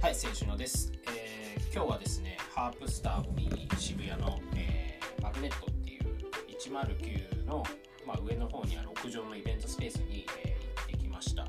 はい、先週のです、えー今日はですね、ハープスターを見に渋谷の、えーマグネットっていう109の、まあ、上の方にある屋上のイベントスペースに、えー行ってきました。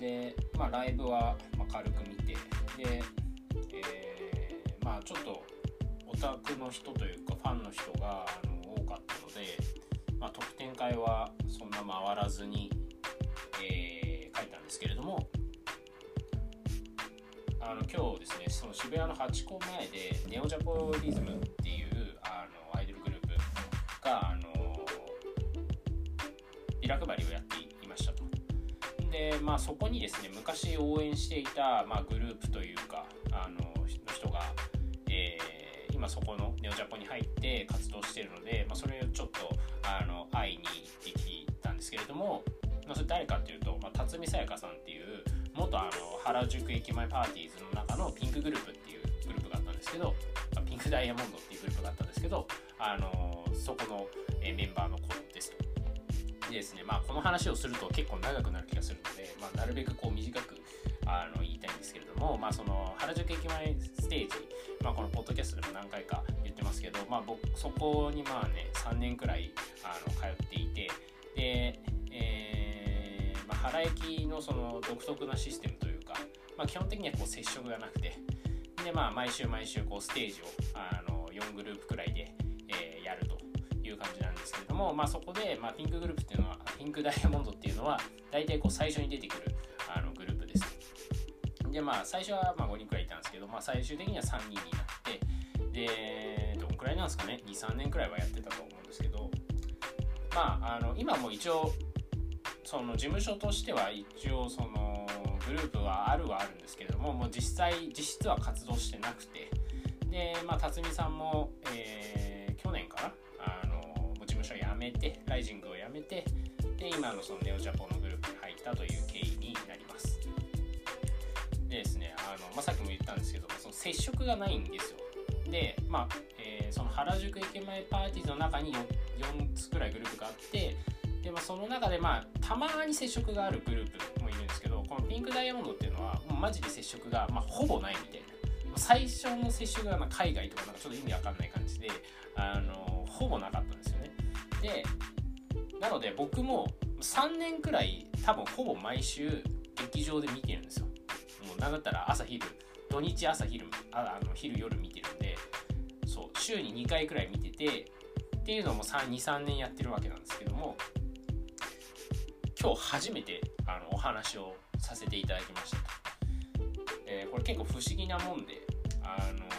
で、まあ、ライブは、まあ、軽く見て、で、えーまあ、ちょっとオタクの人というかファンの人があの多かったので、まあ、特典会はそんな回らずに、えー書いたんですけれども、あの今日ですねその渋谷のハチ公前でネオジャポリズムっていうあのアイドルグループがあのビラ配りをやっていましたと。でまあそこにですね昔応援していた、まあ、グループというかあのの人が、えー今そこのネオジャポに入って活動しているので、まあ、それをちょっとあの会いに行ってきたんですけれども、まあ、それ誰かっていうと、まあ、辰巳さやかさんっていう元あの原宿駅前パーティーズの中のピンクグループっていうグループがあったんですけど、ピンクダイヤモンドっていうグループがあったんですけど、あのそこの、えメンバーの子ですと。でですね、まあ、この話をすると結構長くなる気がするので、まあ、なるべくこう短くあの言いたいんですけれども、まあ、その原宿駅前ステージ、まあ、このポッドキャストでも何回か言ってますけど、まあ、僕そこにまあね3年くらいあの通っていて、えーまあ、原駅のその独特なシステムというか、まあ、基本的にはこう接触がなくてで、まあ、毎週毎週こうステージをあの4グループくらいで、えーやるという感じなんですけれども、まあ、そこで、まあ、ピンクグループっていうのはピンクダイヤモンドっていうのは大体こう最初に出てくるあのグループです。でまあ最初はま5人くらいいたんですけど、まあ、最終的には3人になってでどんくらいなんですかね？23年くらいはやってたと思うんですけどまああの今も一応その事務所としては一応そのグループはあるはあるんですけれどももう実際実質は活動してなくて。でまあ辰巳さんも、えー去年かな？あの事務所を辞めてライジングを辞めてで今のそのネオジャポンのグループに入ったという経緯になります。でですねあの、まあ、さっきも言ったんですけどその接触がないんですよ。でまあ、えーその原宿駅前パーティーの中に 4, 4つくらいグループがあってで、まあ、その中でまあたまに接触があるグループもいるんですけどこのピンクダイヤモンドっていうのはもうマジで接触が、まあ、ほぼないみたいな。最初の接触がま海外とかなんかちょっと意味わかんない感じであのほぼなかったんですよね。でなので僕も3年くらい多分ほぼ毎週劇場で見てるんですよ。もうなんだったら朝昼土日朝昼ああの昼夜見てるんでそう週に2回くらい見ててっていうのも23年やってるわけなんですけども今日初めてあのお話をさせていただきました。と、えこれ結構不思議なもんであのー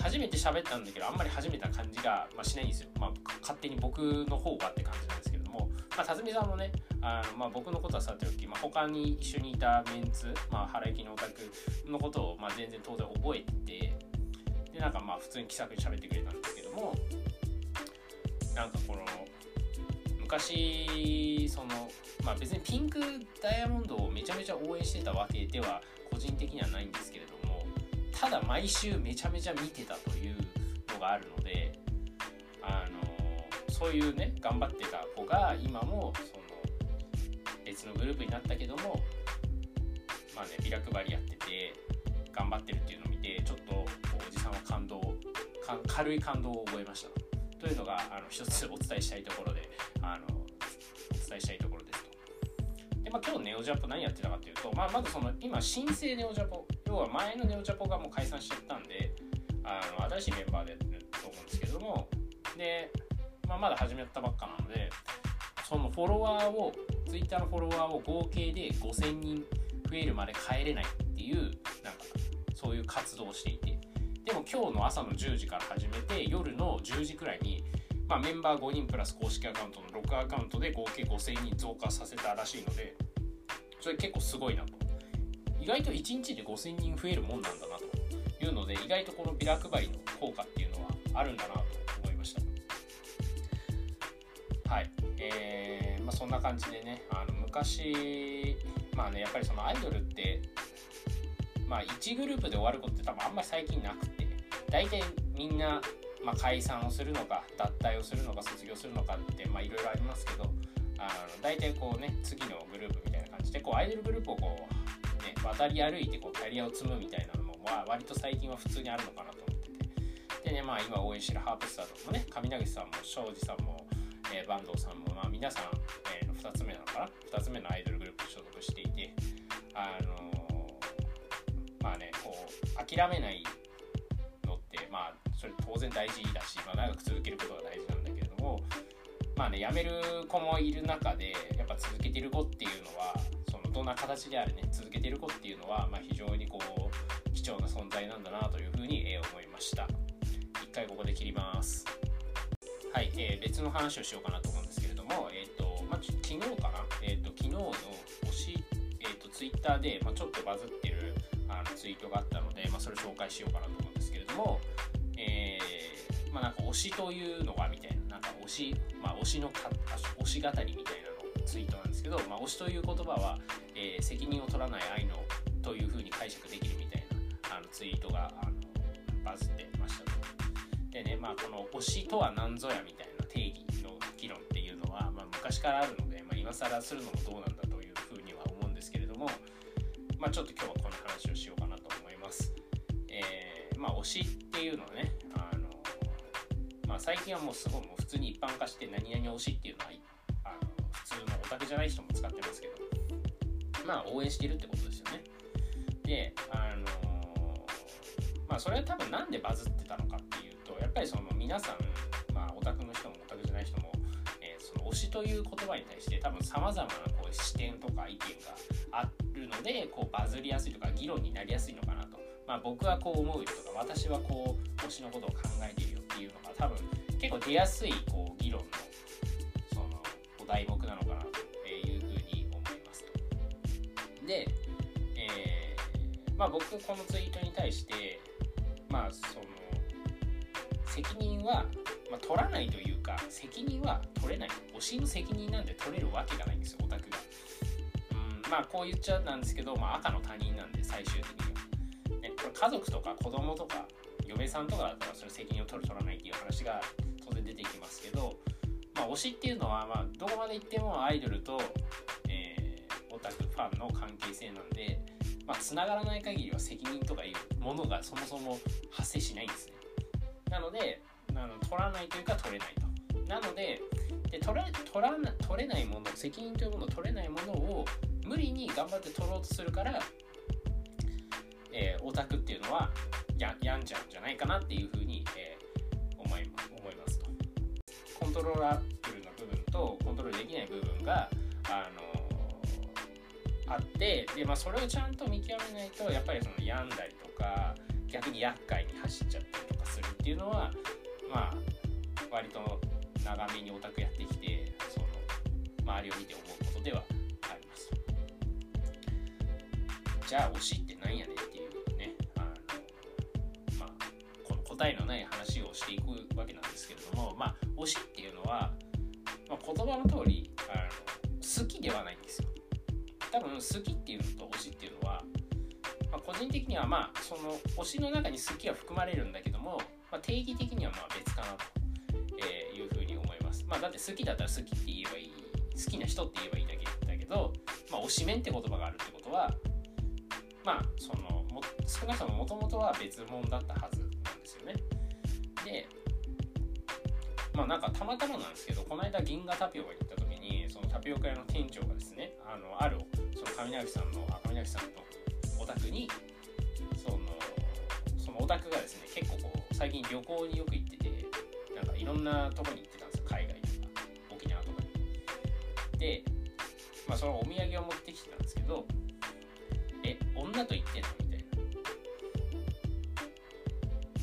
初めて喋ったんだけどあんまり初めてな感じが、まあ、しないんですよ、まあ、勝手に僕の方がって感じなんですけども、まあ、辰巳さんもねあの、まあ、僕のことはさておき、まあ、他に一緒にいたメンツ、まあ、原駅のオタクのことを、まあ、全然当然覚えててでなんかまあ普通に気さくに喋ってくれたんですけどもなんかこの昔そのまあ別にピンクダイヤモンドをめちゃめちゃ応援してたわけでは個人的にはないんですけれどもただ毎週めちゃめちゃ見てたというのがあるのであのそういうね頑張ってた子が今もその別のグループになったけどもまあねビラ配りやってて頑張ってるっていうのを見てちょっとおじさんは感動軽い感動を覚えました。というのがあの一つお伝えしたいところであのお伝えしたいところですと。でまあ、今日ネオジャポ何やってたかというと、まあ、まずその今新生ネオジャポ要は前のネオジャポがもう解散しちゃったんであの新しいメンバーでやってると思うんですけどもで、まあ、まだ始めたばっかなのでそのフォロワーを Twitter のフォロワーを合計で5000人増えるまで帰れないっていうなんかそういう活動をしていてでも今日の朝の10時から始めて夜の10時くらいに、まあ、メンバー5人プラス公式アカウントの6アカウントで合計5000人増加させたらしいのでそれ結構すごいなと。意外と1日で5000人増えるもんなんだなというので意外とこのビラ配りの効果っていうのはあるんだなと思いました。はい。えーまあ、そんな感じでねあの昔まあねやっぱりそのアイドルってまあ1グループで終わることって多分あんまり最近なくて大体みんな、まあ、解散をするのか脱退をするのか卒業するのかっていろいろありますけどあの大体こうね次のグループみたいな感じでこうアイドルグループをこうね、渡り歩いてこうキャリアを積むみたいなのも、まあ、割と最近は普通にあるのかなと思ってて。でねまあ今応援してるハープスターとかもね上投さんも庄司さんも、えー、坂東さんも、まあ、皆さん、えー、2つ目なのかな？2つ目のアイドルグループに所属していてあの、まあねこう諦めないのってまあそれ当然大事だし、まあ、長く続けることが大事なんだけれどもまあね辞める子もいる中でやっぱ続けてる子っていうのはそのどんな形であれね続けてる子っていうのは、まあ、非常にこう貴重な存在なんだなというふうに、え思いました。一回ここで切ります。はい、えー、別の話をしようかなと思うんですけれども、えーとまあ、昨日かな、えーと、昨日の推し、えーと、ツイッターで、まあ、ちょっとバズってるツイートがあったので、まあ、それ紹介しようかなと思うんですけれども、えー、まあ、なんか推しというのはみたいななんか推し、まあ、推しのか推し語りみたいなのツイートなんですけど、まあ、推しという言葉は、えー、責任を取らない愛のというふうに解釈できるみたいなあのツイートがあのバズってましたと。でね、まあ、この推しとは何ぞやみたいな定義の議論っていうのは、まあ、昔からあるので、まあ、今更するのもどうなんだというふうには思うんですけれども、まあ、ちょっと今日はこの話をしようかなと思います。えー、まあ、推しっていうのはね、あのまあ、最近はもうすごいもう普通に一般化して何々推しっていうのはあの普通のオタクじゃない人も使ってますけどまあ応援してるってことですよねであのまあそれは多分なんでバズってたのかっていうとやっぱりその皆さんまあオタクの人もオタクじゃない人も、えー、その推しという言葉に対して多分さまざまなこう視点とか意見があってるのでこうバズりやすいとか議論になりやすいのかなと。まあ僕はこう思うよとか私はこう推しのことを考えているよっていうのが多分結構出やすいこう議論のそのお題目なのかなで、えー、まあ、僕このツイートに対してまあその責任は、まあ、取らないというか責任は取れない。推しの責任なんで取れるわけがないんですよオタクが。まあこう言っちゃなんですけど、まあ、赤の他人なんで最終的には。ね、これ家族とか子供とか嫁さんとかだったらそれ責任を取る取らないっていう話が当然出てきますけど、まあ、推しっていうのは、まあ、どこまでいってもアイドルとえオタクファンの関係性なんで、まあ、繋がらない限りは責任とかいうものがそもそも発生しないんですね。なので、あの取らないというか取れないと。なので、で取れ取らな取れないもの、責任というものを取れないものを無理に頑張って取ろうとするから、えー、オタクっていうのはややんじゃうんじゃないかなっていうふうに、えー、思います思いますと。コントローラブルな部分とコントロールできない部分があのあってで、まあ、それをちゃんと見極めないとやっぱりその病んだりとか逆に厄介に走っちゃったりとかするっていうのはまあ割と長めにオタクやってきてその周りを見て思うことではじゃあ推しってなんやねんっていうねあのまあこの答えのない話をしていくわけなんですけれどもまあ推しっていうのは、まあ、言葉の通りあの好きではないんですよ多分好きっていうのと推しっていうのは、まあ、個人的にはまあその推しの中に好きは含まれるんだけども、まあ、定義的にはまあ別かなと、えいうふうに思います。まあ、だって好きだったら好きって言えばいい好きな人って言えばいいだけだけど、まあ、推しメンって言葉があるってことはまあそのも少なくとももともとは別物だったはずなんですよね。でまあなんかたまたまなんですけどこの間銀河タピオカに行った時にそのタピオカ屋の店長がですねあのあるその上柳さんの上柳さんのお宅にそのそのお宅がですね結構こう最近旅行によく行っててなんかいろんなとこに行ってたんですよ海外とか沖縄とかに。で、まあ、そのお土産を持ってきてたんですけど「女と行ってんの?」みたいな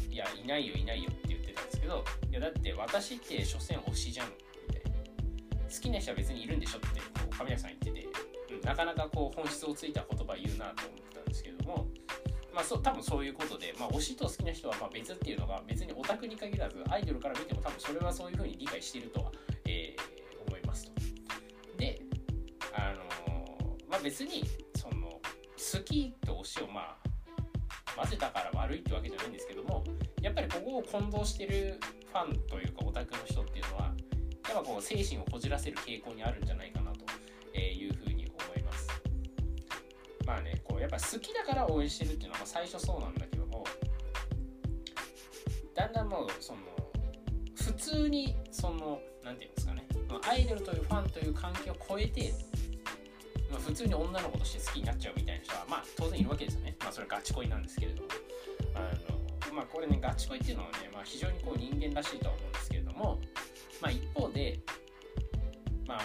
「いやいないよいないよ」って言ってたんですけど「いやだって私って所詮推しじゃん」みたいな「好きな人は別にいるんでしょ」ってこう上柳さん言ってて。なかなかこう本質をついた言葉言うなと思ったんですけども、まあ、そ多分そういうことで、まあ、推しと好きな人はま別っていうのが別にオタクに限らずアイドルから見ても多分それはそういうふうに理解しているとは、えー、思いますと。で、あのー、まあ、別にきと推しをまあ混ぜたから悪いってわけじゃないんですけどもやっぱりここを混同してるファンというかオタクの人っていうのはやっぱこう精神をこじらせる傾向にあるんじゃないかなというふうに思います。まあねやっぱ好きだから応援してるっていうのは最初そうなんだけどもだんだんもうその普通にその何て言うんですかねアイドルというファンという関係を超えて、まあ、普通に女の子として好きになっちゃうみたいな人はまあ当然いるわけですよね。まあそれガチ恋なんですけれども。あのまあこれねガチ恋っていうのはね、まあ、非常にこう人間らしいとは思うんですけれどもまあ一方でまあ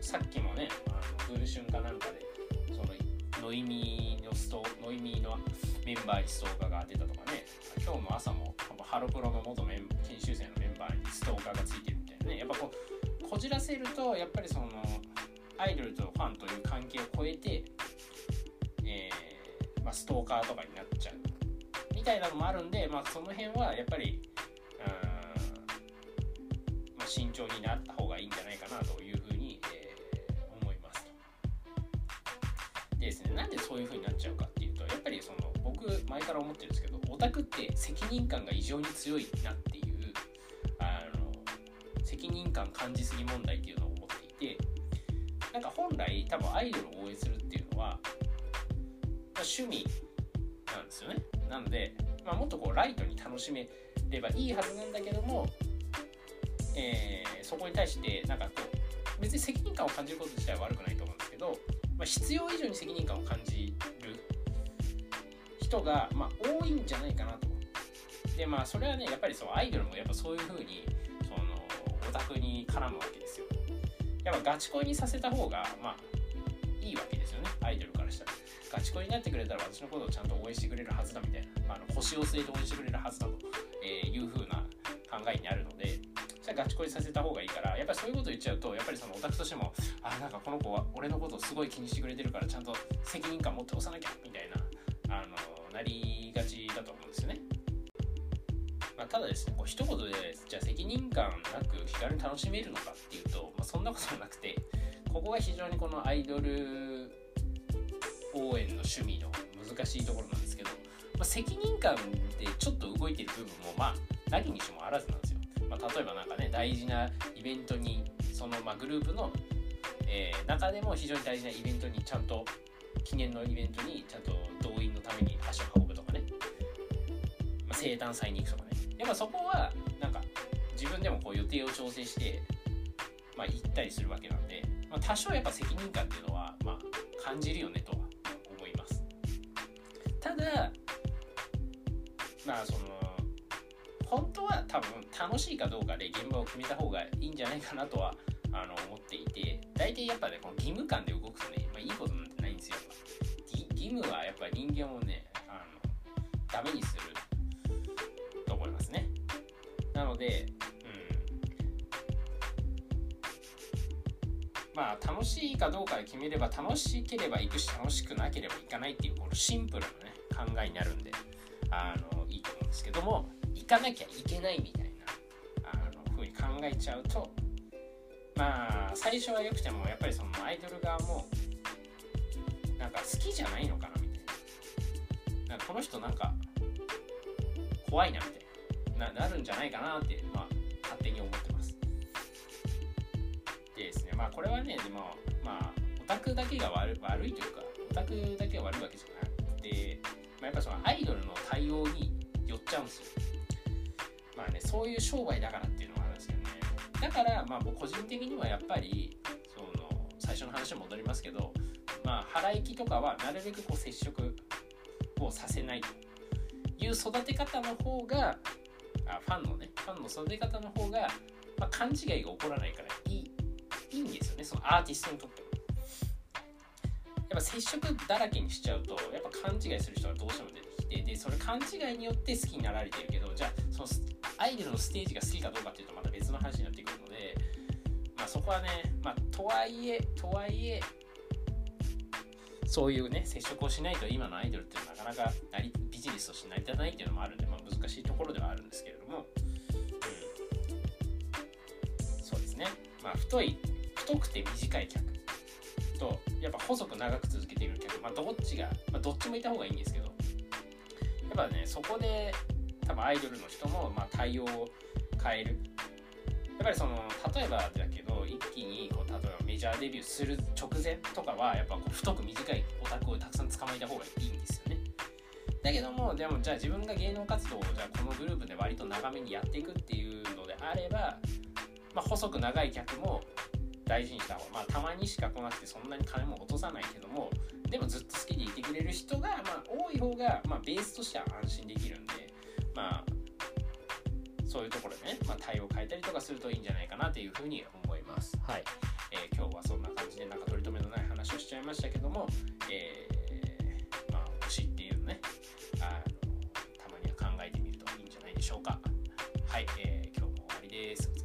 さっきもねあのブルシュンかなんかでそのノイミのストノイミのメンバーにストーカーが出たとかね今日も朝もハロプロの元メン研修生のメンバーにストーカーがついてるみたいなねやっぱこうこじらせるとやっぱりそのアイドルとファンという関係を超えて、えー、まあ、ストーカーとかになっちゃうみたいなのもあるんで、まあ、その辺はやっぱりまあ、慎重になった方がいいんじゃないかなというふうに、えー、思いますと。でですねなんでそういうふうになっちゃうかっていうとやっぱりその僕前から思ってるんですけどオタクって責任感が異常に強いなっていうあの責任感感じすぎ問題っていうのを思っていてなんか本来多分アイドルを応援するっていうのは、まあ、趣味なんですよねなので、まあ、もっとこうライトに楽しめればいいはずなんだけども、えー、そこに対してなんかこう別に責任感を感じること自体は悪くないと思うんですけど、まあ、必要以上に責任感を感じる人が、まあ、多いんじゃないかなと。でまあそれはねやっぱりそうアイドルもやっぱそういう風にそのオタクに絡むわけですよ。やっぱガチ恋にさせた方がまあいいわけですよねアイドルからしたら。ガチ恋になってくれたら私のことをちゃんと応援してくれるはずだみたいな、まあ、あの腰を据えて応援してくれるはずだと、えいう風な考えにあるのでそれガチ恋させた方がいいからやっぱりそういうこと言っちゃうとやっぱりそのオタクとしてもあなんかこの子は俺のことをすごい気にしてくれてるからちゃんと責任感持って押さなきゃみたいなあのなりがちだと思うんですよね。まあ、ただですねこう一言でじゃあ責任感なく気軽に楽しめるのかっていうと、まあ、そんなことはなくてここが非常にこのアイドル応援の趣味の難しいところなんですけど、まあ、責任感でちょっと動いてる部分もまあ何にしもあらずなんですよ。まあ、例えば何かね大事なイベントにそのまあグループの、えー、中でも非常に大事なイベントにちゃんと記念のイベントにちゃんと動員のために足を運ぶとかね、まあ、生誕祭に行くとかやっぱそこはなんか自分でもこう予定を調整して、まあ、行ったりするわけなんで、まあ、多少やっぱ責任感っていうのは、まあ、感じるよねとは思います。ただまあその本当は多分楽しいかどうかで現場を決めた方がいいんじゃないかなとはあの思っていて大体やっぱねこの義務感で動くとね、まあ、いいことなんてないんですよ。義務はやっぱ人間をねあのダメにするでうん。まあ楽しいかどうかで決めれば楽しければ行くし楽しくなければ行かないっていうこのシンプルなね考えになるんであのいいと思うんですけども行かなきゃいけないみたいなあの風に考えちゃうとまあ最初は良くてもやっぱりそのアイドル側もなんか好きじゃないのかなみたいな。なんかこの人なんか怖いなみたいな。ななるんじゃないかなって、まあ、勝手に思ってます。でですねまあこれはねでもまあオタクだけが悪悪いというかオタクだけが悪いわけじゃなくて、まあ、やっぱそのアイドルの対応に寄っちゃうんですよ。まあねそういう商売だからっていうのがあるんですけどね。だからまあ僕個人的にはやっぱりその最初の話に戻りますけどまあ腹行きとかはなるべくこう接触をさせないと。いう育て方の方があファンのねファンの育て方の方が、まあ、勘違いが起こらないからいいいいんですよねそのアーティストにとってもやっぱ接触だらけにしちゃうとやっぱ勘違いする人がどうしても出てきてでそれ勘違いによって好きになられてるけどじゃあそのアイドルのステージが好きかどうかっていうとまた別の話になってくるのでまあそこはねまあとはいえとはいえそういうね接触をしないと今のアイドルっていうのはなかなかなりジネスとして成り立たないっていうのもあるんで、まあ、難しいところではあるんですけれども、うん、そうですね。まあ太い太くて短い客とやっぱ細く長く続けている客、まあ、どっちが、まあ、どっちもいた方がいいんですけど。やっぱねそこで多分アイドルの人もまあ対応を変える。やっぱりその例えばだけど一気にこう例えばメジャーデビューする直前とかはやっぱこう太く短いオタクをたくさん捕まえた方がいいんですよね。だけどもでもじゃあ自分が芸能活動をじゃあこのグループで割と長めにやっていくっていうのであれば、まあ、細く長い客も大事にした方がまあたまにしか来なくてそんなに金も落とさないけどもでもずっと好きでいてくれる人が、まあ、多い方が、まあ、ベースとしては安心できるんでまあそういうところでね、まあ、対応を変えたりとかするといいんじゃないかなというふうに思います。はいえー今日はそんな感じでなんか取り留めのない話をしちゃいましたけども、えーしょうか。はい、えー、今日も終わりです。